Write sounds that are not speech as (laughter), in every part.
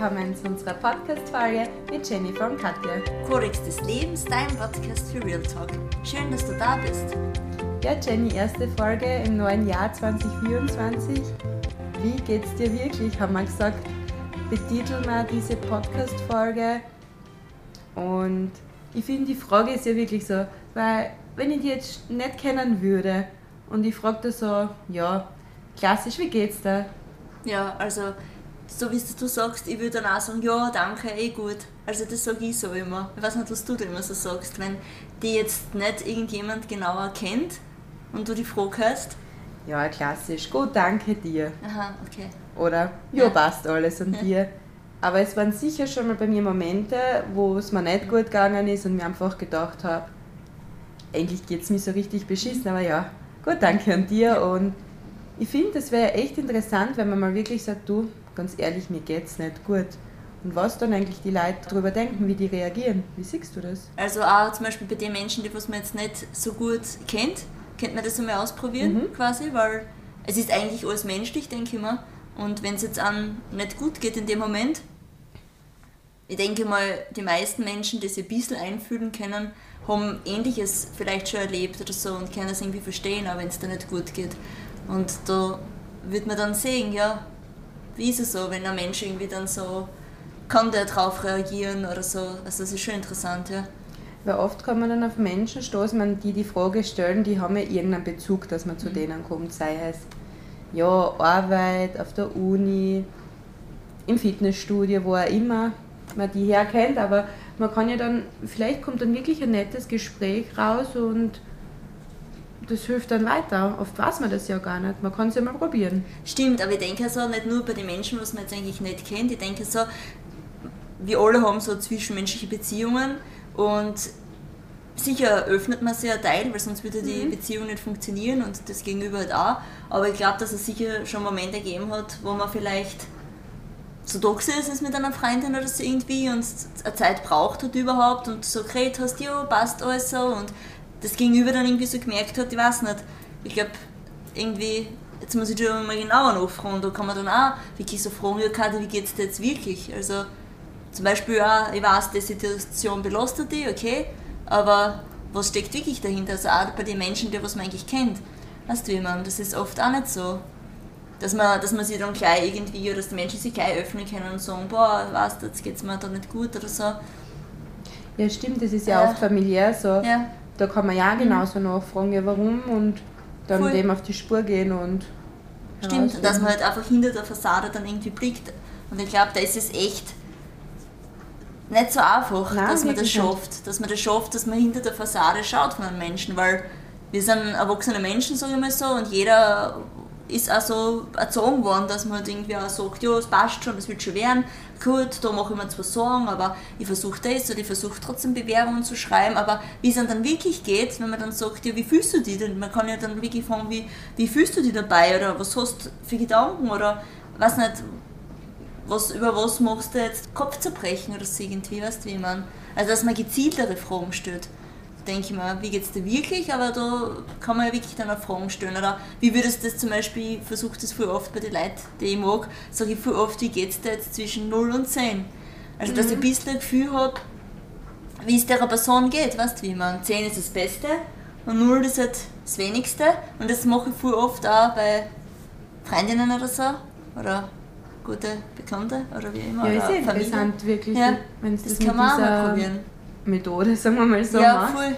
willkommen zu unserer Podcast-Folge mit Jennifer und Katja. Kodex des Lebens, dein Podcast für Real Talk. Schön, dass du da bist. Ja, Jenny, erste Folge im neuen Jahr 2024. Wie geht's dir wirklich? Haben wir gesagt, betiteln wir diese Podcast-Folge. Und ich finde, die Frage ist ja wirklich so, weil wenn ich die jetzt nicht kennen würde und ich frage da so, ja, klassisch, wie geht's dir? Ja, also so wie du sagst, ich würde dann auch sagen, ja, danke, eh gut. Also das sage ich so immer. Ich weiß nicht, was du da immer so sagst. Wenn die jetzt nicht irgendjemand genauer kennt und du die Frage hast. Ja, klassisch. Gut, danke dir. Aha, okay. Oder, ja, ja. passt alles und ja. dir. Aber es waren sicher schon mal bei mir Momente, wo es mir nicht gut gegangen ist und mir einfach gedacht habe, eigentlich geht es mir so richtig beschissen, aber ja, gut, danke an dir. Und ich finde, das wäre echt interessant, wenn man mal wirklich sagt, du, ganz ehrlich, mir geht es nicht gut. Und was dann eigentlich die Leute darüber denken, wie die reagieren. Wie siehst du das? Also auch zum Beispiel bei den Menschen, die was man jetzt nicht so gut kennt, könnte man das einmal ausprobieren mhm. quasi, weil es ist eigentlich alles menschlich, denke ich mal. Und wenn es jetzt an nicht gut geht in dem Moment, ich denke mal, die meisten Menschen, die sich ein bisschen einfühlen können, haben Ähnliches vielleicht schon erlebt oder so und können das irgendwie verstehen, auch wenn es da nicht gut geht. Und da wird man dann sehen, ja, wie ist es so, wenn ein Mensch irgendwie dann so, kann der darauf reagieren oder so. Also das ist schon interessant, ja. Weil oft kann man dann auf Menschen stoßen, die die Frage stellen, die haben ja irgendeinen Bezug, dass man zu mhm. denen kommt, sei es ja, Arbeit, auf der Uni, im Fitnessstudio, wo auch immer man die herkennt, aber man kann ja dann, vielleicht kommt dann wirklich ein nettes Gespräch raus und das hilft dann weiter. Oft weiß man das ja gar nicht. Man kann es ja mal probieren. Stimmt, aber ich denke so, nicht nur bei den Menschen, was man jetzt eigentlich nicht kennt, ich denke so, wir alle haben so zwischenmenschliche Beziehungen und sicher öffnet man sich ein Teil, weil sonst würde die mhm. Beziehung nicht funktionieren und das Gegenüber halt auch. Aber ich glaube, dass es sicher schon Momente gegeben hat, wo man vielleicht so toxisch ist mit einer Freundin oder so irgendwie und eine Zeit braucht hat überhaupt und so geredet hast, ja, passt alles so und das Gegenüber dann irgendwie so gemerkt hat, ich weiß nicht, ich glaube, irgendwie, jetzt muss ich dir mal genauer nachfragen, da kann man dann auch wirklich so fragen, ja Kati, wie geht es dir jetzt wirklich? Also zum Beispiel, ja, ich weiß, die Situation belastet dich, okay, aber was steckt wirklich dahinter? Also auch bei den Menschen, die was man eigentlich kennt. Weißt du, man, das ist oft auch nicht so. Dass man, dass man sich dann gleich irgendwie, oder dass die Menschen sich gleich öffnen können und sagen, boah, weißt du, jetzt geht es mir da nicht gut oder so. Ja, stimmt, das ist ja, ja. oft familiär so. Ja. Da kann man ja mhm. genauso mhm. nachfragen, ja, warum und dann Voll. dem auf die Spur gehen und. Stimmt, dass man halt einfach hinter der Fassade dann irgendwie blickt. Und ich glaube, da ist es echt nicht so einfach, Nein, dass man das schafft. Nicht. Dass man das schafft, dass man hinter der Fassade schaut von einem Menschen, weil wir sind erwachsene Menschen, sage ich mal so, und jeder ist auch so erzogen worden, dass man halt irgendwie auch sagt, ja, es passt schon, das wird schon werden, gut, da mache ich mir zwar Sorgen, aber ich versuche das oder ich versuche trotzdem Bewerbungen zu schreiben, aber wie es dann wirklich geht, wenn man dann sagt, ja, wie fühlst du dich denn? Man kann ja dann wirklich fragen, wie, wie fühlst du dich dabei oder was hast du für Gedanken oder weiß nicht, was, über was machst du jetzt Kopfzerbrechen oder so irgendwie, weißt du, wie man, also dass man gezieltere Fragen stellt denke ich mir, wie geht es dir wirklich? Aber da kann man ja wirklich dann auch Fragen stellen. Oder wie würdest du das zum Beispiel, ich versuche das voll oft bei den Leuten, die ich mag, sage ich voll oft, wie geht es dir jetzt zwischen 0 und 10? Also, dass ich ein mhm. bisschen ein Gefühl habe, wie es der Person geht, weißt du, wie man. 10 ist das Beste und 0 ist halt das Wenigste. Und das mache ich voll oft auch bei Freundinnen oder so. Oder gute Bekannte oder wie immer. Ja, ist ja interessant, wirklich. Ja, wenn das, das kann man auch mal probieren Methode, (laughs) sagen wir mal so. Ja, macht. voll.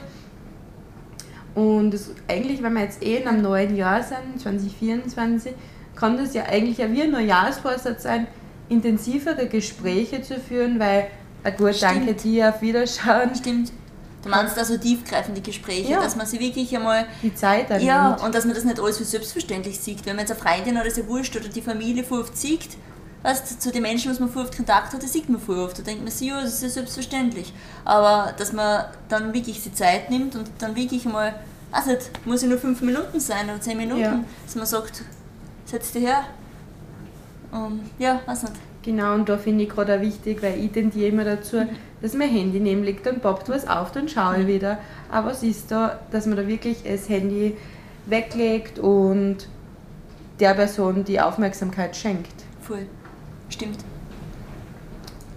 Und das, eigentlich, wenn wir jetzt eh in einem neuen Jahr sind, 2024, kann das ja eigentlich ja wie ein Neujahrsvorsatz sein, intensivere Gespräche zu führen, weil, na gut, Stimmt. danke dir, auf Wiederschauen. Stimmt. Du meinst also tiefgreifende Gespräche, ja. dass man sie wirklich einmal. Die Zeit annimmt. Ja, und dass man das nicht alles für selbstverständlich sieht. Wenn man jetzt eine Freundin oder so wurscht oder die Familie voll oft sieht, weißt, zu den Menschen, was man vorher oft Kontakt hat, das sieht man vorher oft. Da denkt man sich, ja, das ist ja selbstverständlich. Aber dass man dann wirklich die Zeit nimmt und dann wirklich mal, weiß nicht, muss ja nur fünf Minuten sein oder zehn Minuten, ja. dass man sagt, setz dich her. Und ja, weiß nicht. Genau, und da finde ich gerade auch wichtig, weil ich tendiere immer dazu, mhm. dass mein Handy neben liegt, dann poppt was auf, dann schaue ich mhm. wieder. Aber was ist da, dass man da wirklich das Handy weglegt und der Person die Aufmerksamkeit schenkt. Voll. Stimmt.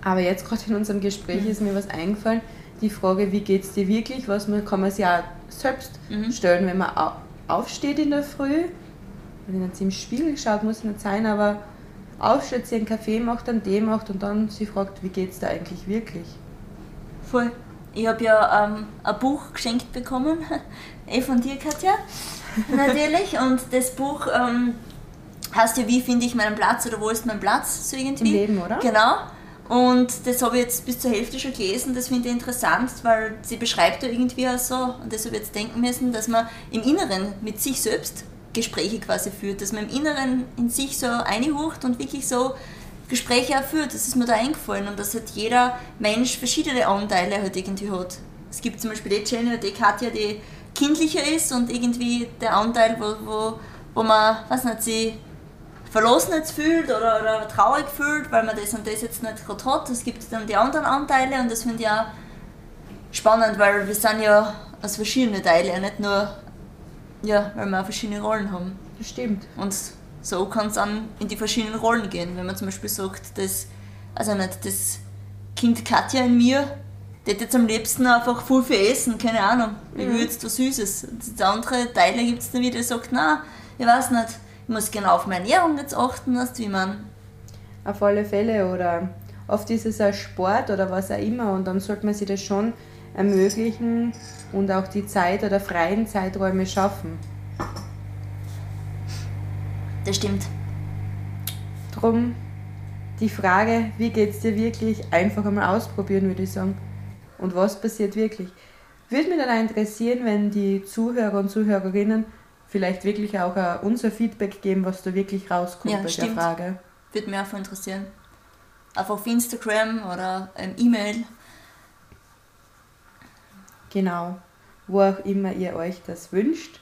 Aber jetzt gerade in unserem Gespräch mhm. ist mir was eingefallen, die Frage, wie geht es dir wirklich, was man, kann man sich auch selbst mhm. stellen, wenn man aufsteht in der Früh. Wenn man im Spiegel schaut, muss nicht sein, aber aufsteht, sich einen Kaffee macht, einen Tee macht und dann sie fragt, wie geht es dir eigentlich wirklich? Voll. Ich habe ja ähm, ein Buch geschenkt bekommen, (laughs) eh von dir, Katja, (laughs) natürlich. Und das Buch ähm, heißt ja, wie finde ich meinen Platz oder wo ist mein Platz, so irgendwie. Im Leben, oder? Genau. Und das habe ich jetzt bis zur Hälfte schon gelesen, das finde ich interessant, weil sie beschreibt ja irgendwie auch so, und das habe ich jetzt denken müssen, dass man im Inneren mit sich selbst Gespräche quasi führt, dass man im Inneren in sich so einhucht und wirklich so Gespräche auch führt. Das ist mir da eingefallen und dass halt jeder Mensch verschiedene Anteile halt irgendwie hat. Es gibt zum Beispiel die Jenny oder die Katja, die kindlicher ist und irgendwie der Anteil, wo, wo, wo man, weiß nicht, sie verlassen jetzt fühlt oder, oder traurig fühlt, weil man das und das jetzt nicht gerade hat. Es gibt dann die anderen Anteile und das finde ich auch spannend, weil wir sind ja aus verschiedenen Teilen, nicht nur, ja, weil wir auch verschiedene Rollen haben. Das stimmt. Und so kann es dann in die verschiedenen Rollen gehen. Wenn man zum Beispiel sagt, dass, also nicht, das Kind Katja in mir, die hätte jetzt am liebsten einfach voll viel essen, keine Ahnung. Ich will jetzt was Süßes. Und andere Teile gibt es dann wieder, die sagt, nein, ich weiß nicht, ich muss genau auf meine Ernährung jetzt achten, weißt, wie man. Auf alle Fälle, oder oft ist es ein Sport oder was auch immer und dann sollte man sich das schon ermöglichen und auch die Zeit oder freien Zeiträume schaffen. Das stimmt. Drum die Frage, wie geht es dir wirklich, einfach einmal ausprobieren, würde ich sagen. Und was passiert wirklich? Würde mich dann interessieren, wenn die Zuhörer und Zuhörerinnen vielleicht wirklich auch unser Feedback geben, was da wirklich rauskommt ja, bei stimmt. der Frage. Würde mich auch interessieren. Auch auf Instagram oder ähm, E-Mail. Genau. Wo auch immer ihr euch das wünscht.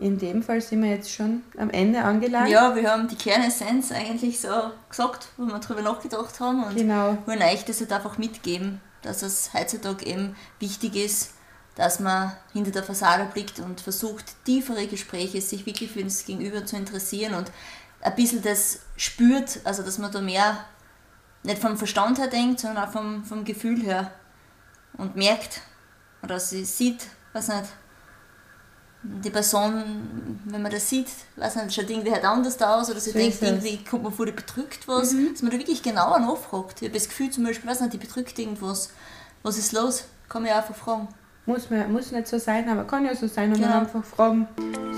In dem Fall sind wir jetzt schon am Ende angelangt. Ja, wir haben die Kernessenz eigentlich so gesagt, wo wir darüber nachgedacht haben und genau. wollen euch das halt einfach mitgeben, dass es heutzutage eben wichtig ist, dass man hinter der Fassade blickt und versucht, tiefere Gespräche, sich wirklich für das Gegenüber zu interessieren und ein bisschen das spürt, also dass man da mehr nicht vom Verstand her denkt, sondern auch vom, vom Gefühl her und merkt oder sie sieht, was nicht, die Person, wenn man das sieht, weiß nicht, schaut irgendwie halt anders aus oder sie so denkt, irgendwie kommt man vor, die bedrückt was, mhm. dass man da wirklich genauer nachfragt. Ich habe das Gefühl zum Beispiel, weiß nicht, die bedrückt irgendwas. Was ist los? Kann man ja einfach fragen. Muss, man, muss nicht so sein, aber kann ja so sein und genau. dann einfach fragen.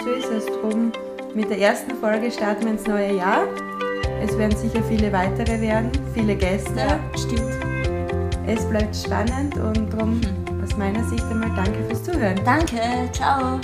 So ist es drum. Mit der ersten Folge starten wir ins neue Jahr. Es werden sicher viele weitere werden, viele Gäste. Ja, stimmt. Es bleibt spannend und darum mhm. aus meiner Sicht einmal danke fürs Zuhören. Danke, ciao.